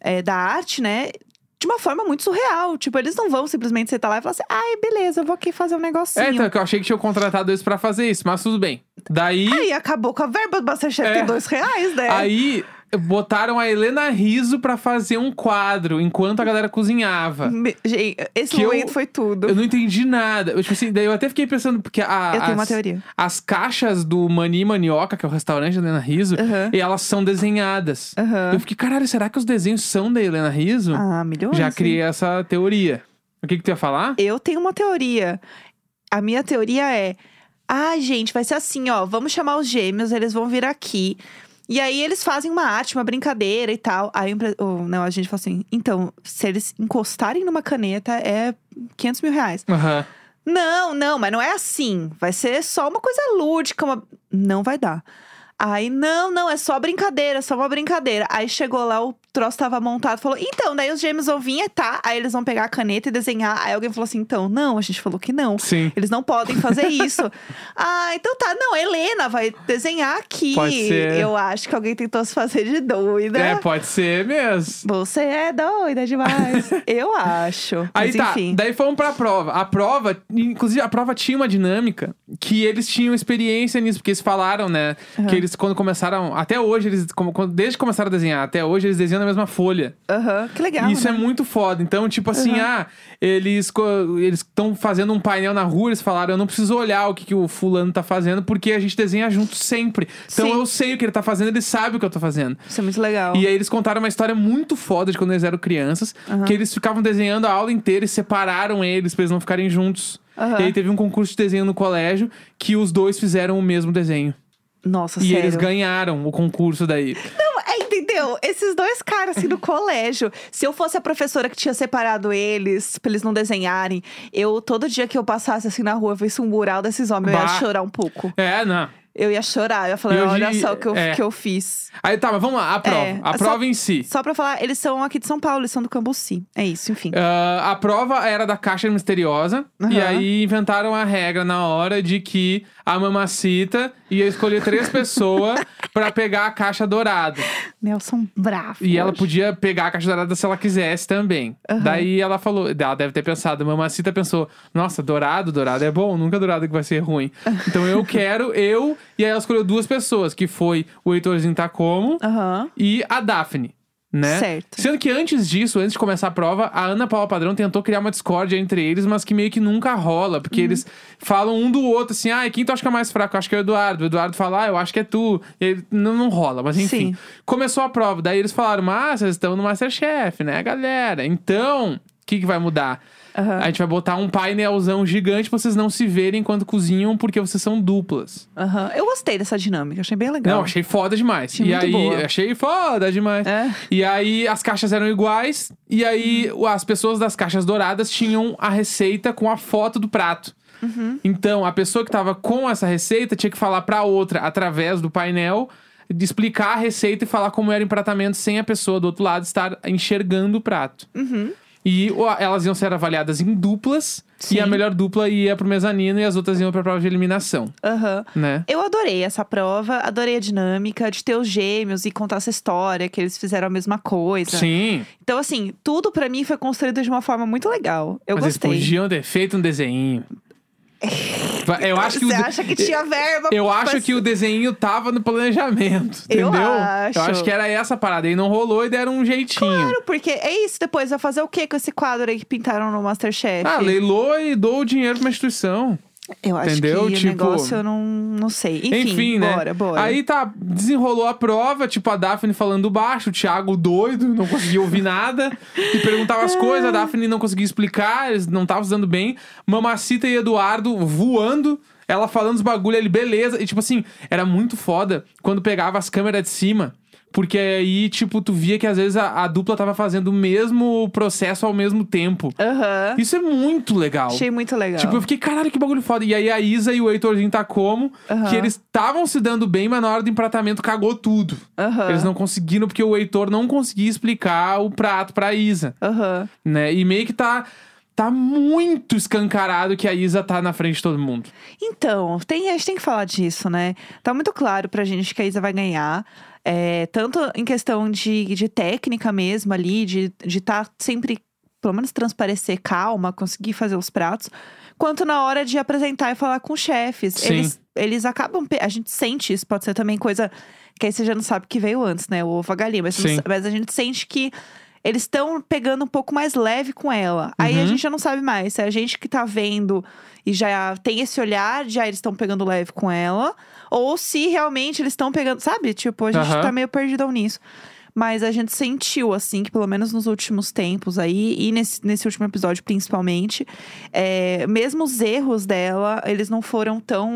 é, da arte, né? De uma forma muito surreal. Tipo, eles não vão simplesmente sentar lá e falar assim: ai, beleza, eu vou aqui fazer um negocinho. É, então, que eu achei que tinham contratado eles pra fazer isso, mas tudo bem. Daí. Aí acabou com a verba do Masterchef, É. dois reais, né? Aí botaram a Helena Riso pra fazer um quadro enquanto a galera cozinhava. Me- Gente, esse Que eu- momento foi tudo. Eu não entendi nada. Eu, tipo assim, daí eu até fiquei pensando, porque a, Eu tenho uma as, teoria. as caixas do Mani Manioca, que é o restaurante da Helena Riso, Aham. e elas são desenhadas. Aham. Eu fiquei, caralho, será que os desenhos são da Helena Riso? Ah, milhões. Já criei essa teoria. O que, que tu ia falar? Eu tenho uma teoria. A minha teoria é: ah, gente, vai ser assim, ó. Vamos chamar os gêmeos, eles vão vir aqui. E aí eles fazem uma arte, uma brincadeira e tal. Aí o não, a gente fala assim: então, se eles encostarem numa caneta, é 500 mil reais. Aham. Não, não, mas não é assim. Vai ser só uma coisa lúdica, uma... não vai dar. Aí, não, não, é só brincadeira, só uma brincadeira. Aí chegou lá, o troço tava montado, falou, então, daí os gêmeos vão vir, tá. Aí eles vão pegar a caneta e desenhar. Aí alguém falou assim, então, não, a gente falou que não. Sim. Eles não podem fazer [LAUGHS] isso. ah, então tá. Não, a Helena vai desenhar aqui. Pode ser. Eu acho que alguém tentou se fazer de doida. É, pode ser mesmo. Você é doida demais. [LAUGHS] Eu acho. Aí Mas tá, enfim. daí fomos pra prova. A prova, inclusive a prova tinha uma dinâmica que eles tinham experiência nisso, porque eles falaram, né? Que eles, quando começaram. Até hoje, eles, como, quando- desde que começaram a desenhar, até hoje, eles desenham na mesma folha. Aham, que legal. E isso né? é muito foda. Então, tipo assim, Uhum. ah, eles co- eles estão fazendo um painel na rua, eles falaram, eu não preciso olhar o que, que o fulano tá fazendo, porque a gente desenha junto sempre. Então Sim. eu sei o que ele tá fazendo, ele sabe o que eu tô fazendo. Isso é muito legal. E aí eles contaram uma história muito foda de quando eles eram crianças, que eles ficavam desenhando a aula inteira e separaram eles pra eles não ficarem juntos. Aham. E aí teve um concurso de desenho no colégio que os dois fizeram o mesmo desenho. Nossa, e sério. eles ganharam o concurso daí. [LAUGHS] Meu, esses dois caras assim no [LAUGHS] colégio. Se eu fosse a professora que tinha separado eles, pra eles não desenharem, eu, todo dia que eu passasse assim na rua, visse um mural desses homens, eu ia Bah. chorar um pouco. É, não. Eu ia chorar, eu ia falar, E hoje- olha só o que eu, é. que eu fiz. Aí tá, mas vamos lá, a prova. É, a só- prova em si. Só pra falar, eles são aqui de São Paulo, eles são do Cambuci. É isso, enfim. Ah, a prova era da caixa misteriosa. E Aham. aí inventaram a regra na hora de que a mamacita ia escolher três pessoas pra pegar a caixa dourada. Nelson bravo. E ela hoje. podia pegar a caixa dourada se ela quisesse também. Aham. Daí ela falou, ela deve ter pensado, a mamacita pensou, nossa, dourado, dourado é bom, nunca dourado que vai ser ruim. [LAUGHS] Então eu quero, eu. E aí ela escolheu duas pessoas, que foi o Heitorzinho Tacomo Aham. e a Daphne. Né? Certo. Sendo que antes disso, antes de começar a prova, a Ana Paula Padrão tentou criar uma discórdia entre eles, mas que meio que nunca rola, porque Uhum. eles falam um do outro assim: ah, quem tu acha que é mais fraco? Eu acho que é o Eduardo. O Eduardo fala, ah, eu acho que é tu. E aí não, não rola, mas enfim. Sim. Começou a prova, daí eles falaram: ah, vocês estão no Masterchef, né, galera? Então, o que, que vai mudar? Aham. A gente vai botar um painelzão gigante pra vocês não se verem enquanto cozinham, porque vocês são duplas. Aham. Eu gostei dessa dinâmica, achei bem legal. Não, achei foda demais. Achei e muito aí, boa. achei foda demais. É. E aí, as caixas eram iguais. E aí, Uhum. as pessoas das caixas douradas tinham a receita com a foto do prato. Uhum. Então, a pessoa que tava com essa receita tinha que falar pra outra, através do painel, de explicar a receita e falar como era o empratamento sem a pessoa do outro lado estar enxergando o prato. Uhum. E elas iam ser avaliadas em duplas. Sim. E a melhor dupla ia pro mezanino e as outras iam pra prova de eliminação, Aham. né? Eu adorei essa prova, adorei a dinâmica de ter os gêmeos e contar essa história, que eles fizeram a mesma coisa. Sim. Então, assim, tudo pra mim foi construído de uma forma muito legal. Eu Mas gostei. eles podiam ter feito um desenho. Eu acho que Você acha que tinha verba? Eu pra- acho que o desenho tava no planejamento, Eu entendeu? acho. Eu acho que era essa parada. E não rolou e deram um jeitinho. Claro, porque é isso. Depois vai fazer o que com esse quadro aí que pintaram no Masterchef? Ah, leilou e dou o dinheiro pra uma instituição. Eu acho entendeu? que Tipo- o negócio eu não, não sei. Enfim, Enfim, né? bora, bora. Aí tá, desenrolou a prova, tipo, a Daphne falando baixo, o Thiago doido, não conseguia ouvir nada. E perguntava as coisas, a Daphne não conseguia explicar, eles não estavam se dando bem. Mamacita e Eduardo voando. Ela falando os bagulho ali, beleza. E tipo assim, era muito foda quando pegava as câmeras de cima. Porque aí, tipo, tu via que às vezes a, a dupla tava fazendo o mesmo processo ao mesmo tempo. Aham. Isso é muito legal. Achei muito legal. Tipo, eu fiquei, caralho, que bagulho foda. E aí a Isa e o Heitorzinho tá como? Aham. Que eles estavam se dando bem, mas na hora do empratamento cagou tudo. Aham. Eles não conseguiram, porque o Heitor não conseguia explicar o prato pra Isa, Aham. né? E meio que tá. Tá muito escancarado que a Isa tá na frente de todo mundo. Então, tem, a gente tem que falar disso, né? Tá muito claro pra gente que a Isa vai ganhar. É, tanto em questão de, de técnica mesmo ali, de estar de tá sempre, pelo menos, transparecer calma, conseguir fazer os pratos, quanto na hora de apresentar e falar com os chefes. Sim. Eles, eles acabam. A gente sente isso, pode ser também coisa que aí você já não sabe que veio antes, né? O ovo a galinha. Mas, não mas a gente sente que. Eles estão pegando um pouco mais leve com ela. Aí a Uhum. gente já não sabe mais. Se é a gente que tá vendo e já tem esse olhar, de ah, eles estão pegando leve com ela. Ou se realmente eles estão pegando. Sabe? Tipo, a gente Aham. tá meio perdidão nisso. Mas a gente sentiu, assim, que pelo menos nos últimos tempos aí, e nesse, nesse último episódio principalmente, é, mesmo os erros dela, eles não foram tão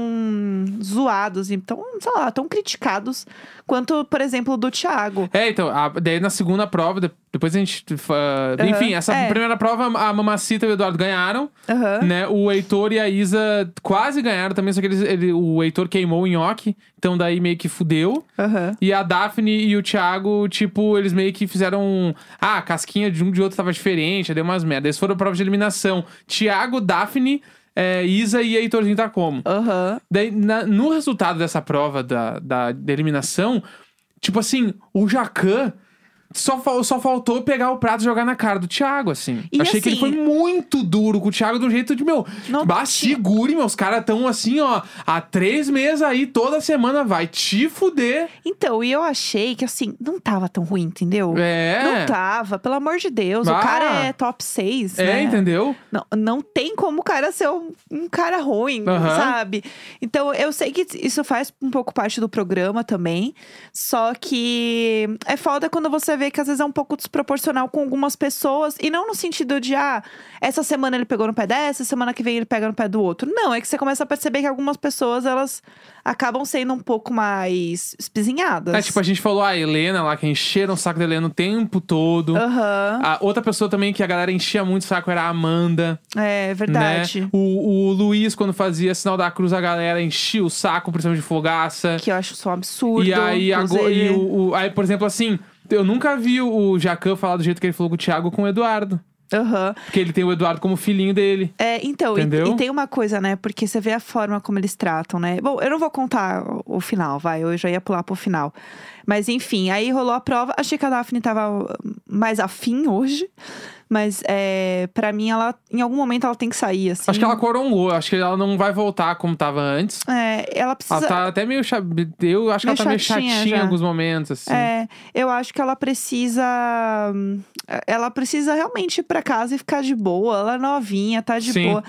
zoados e tão, sei lá, tão criticados quanto, por exemplo, o do Thiago. É, então, a- daí na segunda prova, depois a gente. fa- Aham, Enfim, essa é. primeira prova, a Mamacita e o Eduardo ganharam. Aham. né? O Heitor e a Isa quase ganharam também, só que eles, ele- o Heitor queimou o nhoque, então daí meio que fudeu. Aham. E a Daphne e o Thiago, tipo, eles meio que fizeram. Ah, a casquinha de um de outro tava diferente, deu umas merdas. Eles foram prova de eliminação. Thiago, Daphne, é, Isa e Heitorzinho tá como. Daí, na- no resultado dessa prova da, da, da eliminação, tipo assim, o Jacan. Só, só faltou pegar o prato e jogar na cara do Thiago, assim. E Achei que ele assim- foi muito duro com o Thiago, do jeito de, meu, Não bah, segure, meus caras tão assim, ó, há três meses aí, toda semana vai te fuder. Então, e eu achei que, assim, não tava tão ruim, entendeu? É. Não tava, pelo amor de Deus. Ah. O cara é top 6, É, né? entendeu? Não, não tem como o cara ser um, um cara ruim, Aham. sabe? Então, eu sei que isso faz um pouco parte do programa também. Só que é foda quando você vê que às vezes é um pouco desproporcional com algumas pessoas. E não no sentido de, ah, essa semana ele pegou no pé dessa, semana que vem ele pega no pé do outro. Não, é que você começa a perceber que algumas pessoas, elas acabam sendo um pouco mais espizinhadas. É, tipo, a gente falou a Helena lá, que encheram o saco da Helena o tempo todo. Aham, A outra pessoa também que a galera enchia muito o saco era a Amanda. é verdade. Né? O, o Luiz, quando fazia sinal da cruz, a galera enchia o saco, principalmente de fogaça. Que eu acho só um absurdo. E aí, agora, e o, o- aí, por exemplo, assim, eu nunca vi o Jacan falar do jeito que ele falou com o Thiago com o Eduardo. Aham. Porque ele tem o Eduardo como filhinho dele. É, então, e, Entendeu? e tem uma coisa, né? Porque você vê a forma como eles tratam, né? Bom, eu não vou contar o, o final, vai. Eu já ia pular pro final. Mas enfim, aí rolou a prova. Achei que a Daphne tava mais afim hoje. Mas é, para mim, ela em algum momento ela tem que sair, assim. Acho que ela corongou, acho que ela não vai voltar como tava antes. É, ela precisa. Ela tá até meio. cha- Eu acho que Meio ela tá meio chatinha chatinha em já. alguns momentos, assim. É, eu acho que ela precisa. hum, Ela precisa realmente ir pra casa e ficar de boa. Ela é novinha, tá de Sim. boa.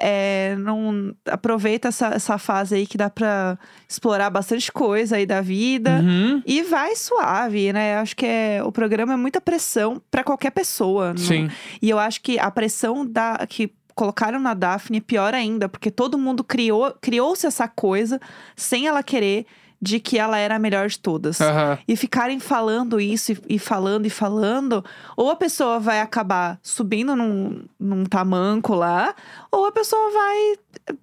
É, não, aproveita essa, essa fase aí que dá pra explorar bastante coisa aí da vida. Uhum. E vai suave, né? Acho que é, o programa é muita pressão pra qualquer pessoa. não- Sim. E eu acho que a pressão da, que colocaram na Daphne é pior ainda, porque todo mundo criou criou-se essa coisa sem ela querer de que ela era a melhor de todas. Aham. E ficarem falando isso e, e falando e falando, ou a pessoa vai acabar subindo num, num tamanco lá, ou a pessoa vai,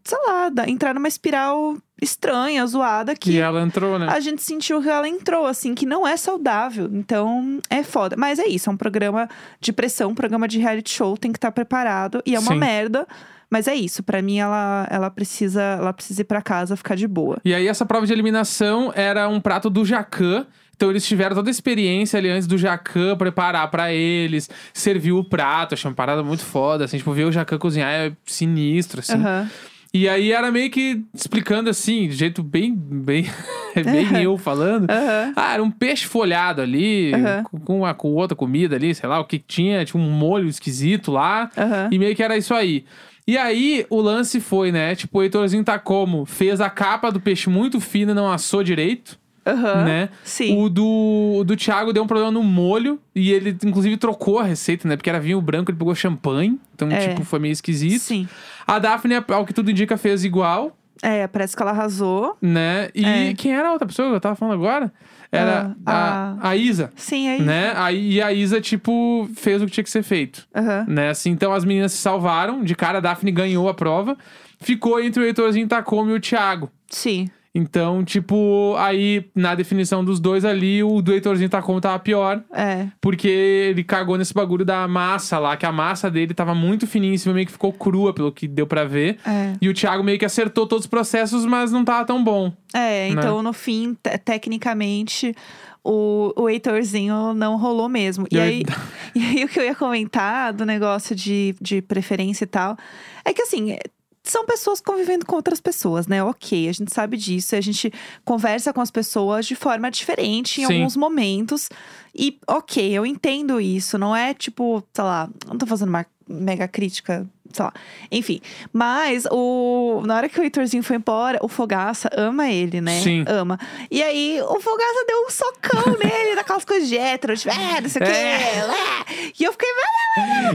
sei lá, entrar numa espiral estranha, zoada, que E ela entrou, né? a gente sentiu que ela entrou, assim, que não é saudável. Então, é foda. Mas é isso, é um programa de pressão, um programa de reality show, tem que estar preparado. E é uma Sim. merda. Mas é isso, pra mim ela, ela precisa ela precisa ir pra casa ficar de boa. E aí, essa prova de eliminação era um prato do Jacan. Então, eles tiveram toda a experiência ali antes do Jacan preparar pra eles, servir o prato. Achei uma parada muito foda, assim. Tipo, ver o Jacan cozinhar é sinistro, assim. Aham. E aí, era meio que explicando, assim, de jeito bem, bem, [LAUGHS] bem eu falando. Aham. Ah, era um peixe folhado ali, Aham. com, uma, com outra comida ali, sei lá, o que tinha. Tinha um molho esquisito lá. E meio que era isso aí. E aí, o lance foi, né? Tipo, o Heitorzinho tá como? Fez a capa do peixe muito fina, não assou direito, Aham. né? Sim. O do, o do Thiago deu um problema no molho. E ele, inclusive, trocou a receita, né? Porque era vinho branco, ele pegou champanhe. Então, É. tipo, foi meio esquisito. Sim. A Daphne, ao que tudo indica, fez igual, É, parece que ela arrasou. né? E É. quem era a outra pessoa que eu tava falando agora? Era Ah, a, a Isa, Sim, aí. né? Aí, e a Isa, tipo, fez o que tinha que ser feito. Aham. né? Assim, então as meninas se salvaram. De cara, a Daphne ganhou a prova. Ficou entre o Heitorzinho Takome e o Thiago. Sim. Então, tipo, aí na definição dos dois ali, o do Heitorzinho Takome tava pior. É. Porque ele cagou nesse bagulho da massa lá, que a massa dele tava muito finíssima, meio que ficou crua, pelo que deu pra ver. É. E o Thiago meio que acertou todos os processos, mas não tava tão bom. É, então no fim, te- tecnicamente, o, o Heitorzinho não rolou mesmo. E E aí, aí- [LAUGHS] e aí o que eu ia comentar do negócio de, de preferência e tal, é que assim. São pessoas convivendo com outras pessoas, né? Ok, a gente sabe disso. A gente conversa com as pessoas de forma diferente em Sim. alguns momentos. E, ok, eu entendo isso. Não é tipo, sei lá, não tô fazendo uma mega crítica, sei lá. Enfim, mas o, na hora que o Heitorzinho foi embora, o Fogaça ama ele, né? Sim. Ama. E aí, o Fogaça deu um socão [LAUGHS] nele, daquelas coisas de hétero, tipo, é, não sei o quê. É. é. E eu fiquei,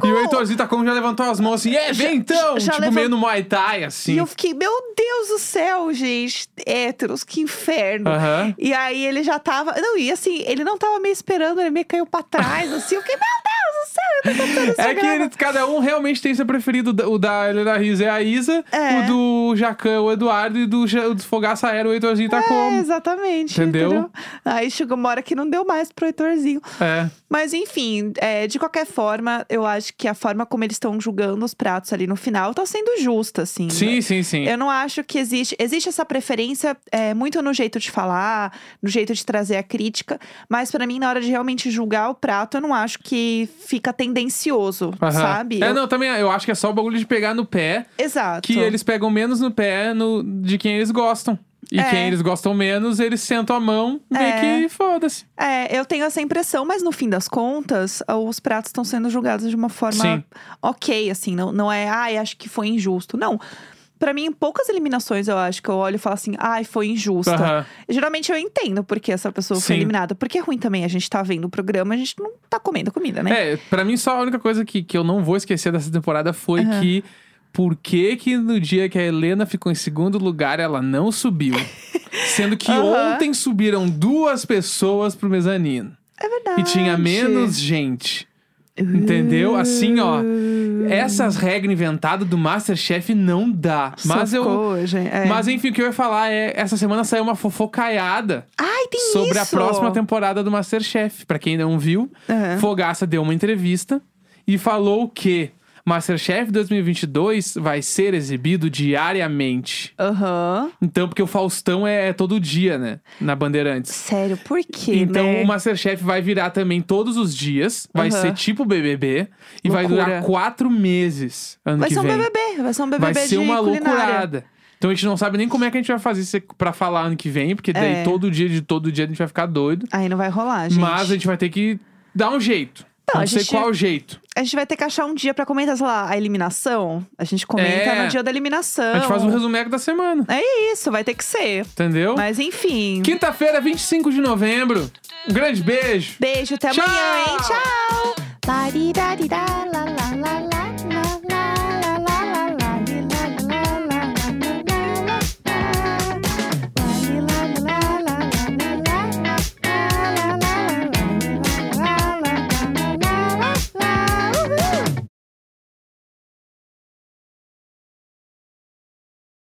E o Heitorzinho Takome já levantou as mãos assim, é, vem então! já tipo, levant- meio no Muay Thai, assim. e eu fiquei, meu Deus do céu, gente, héteros, que inferno. Aham. E aí ele já tava. Não, e assim, ele não tava me esperando, ele meio caiu pra trás, assim. Eu fiquei, meu Deus do céu, eu tô É que eles, cada um realmente tem seu preferido. O da Helena Riz é a Isa, É. o do Jacan é o Eduardo e do, do Fogaça era o Heitorzinho tá É, como. exatamente. Entendeu? Aí chegou uma hora que não deu mais pro Heitorzinho. É. Mas enfim, é, de qualquer forma, eu acho que a forma como eles estão julgando os pratos ali no final tá sendo justa, assim. Sim, sim, sim. Eu não acho que existe. Existe essa preferência é, muito no jeito de falar, no jeito de trazer a crítica, mas pra mim, na hora de realmente julgar o prato, eu não acho que fica tendencioso, Aham. sabe? É, Eu- não, também eu acho que é só o bagulho de pegar no pé, Exato. que eles pegam menos no pé no, de quem eles gostam. E É. quem eles gostam menos, eles sentam a mão, meio É. que foda-se. É, eu tenho essa impressão, mas no fim das contas, os pratos estão sendo julgados de uma forma Sim. ok, assim, não, não é, ai, acho que foi injusto. Não. Pra mim, poucas eliminações eu acho que eu olho e falo assim, ai, foi injusta. Aham. Geralmente eu entendo porque essa pessoa Sim. foi eliminada. Porque é ruim também, a gente tá vendo o programa, a gente não tá comendo comida, né? É, pra mim só a única coisa que, que eu não vou esquecer dessa temporada foi Aham. que por que que no dia que a Helena ficou em segundo lugar ela não subiu? [LAUGHS] Sendo que Aham. ontem subiram duas pessoas pro mezanino. É verdade. E tinha menos gente. Entendeu? Assim, ó. Essas regras inventadas do Masterchef não dá. Mas eu. Gente. É. Mas enfim, o que eu ia falar é: essa semana saiu uma fofocaiada Ai, tem sobre a isso! próxima temporada do Masterchef. Pra quem não viu, Aham. Fogaça deu uma entrevista e falou que Masterchef 2022 vai ser exibido diariamente. Aham. Então, porque o Faustão é, é todo dia, né? Na Bandeirantes. Sério, por quê, Então né? o Masterchef vai virar também todos os dias. Vai Aham. ser tipo BBB. E vai Loucura. durar quatro meses ano Vai que ser um vem. BBB, vai ser um BBB vai ser uma culinária. loucurada. Então a gente não sabe nem como é que a gente vai fazer isso pra falar ano que vem. Porque daí É. todo dia de todo dia a gente vai ficar doido. Aí não vai rolar, gente. Mas a gente vai ter que dar um jeito. Não, Não, a sei gente- qual jeito. A gente vai ter que achar um dia pra comentar, sei lá, a eliminação. A gente comenta É. no dia da eliminação. A gente faz um resumeco da semana. É isso, vai ter que ser. Entendeu? Mas enfim. Quinta-feira, 25 de novembro. Um grande beijo. Beijo, até Tchau! amanhã, hein? Tchau!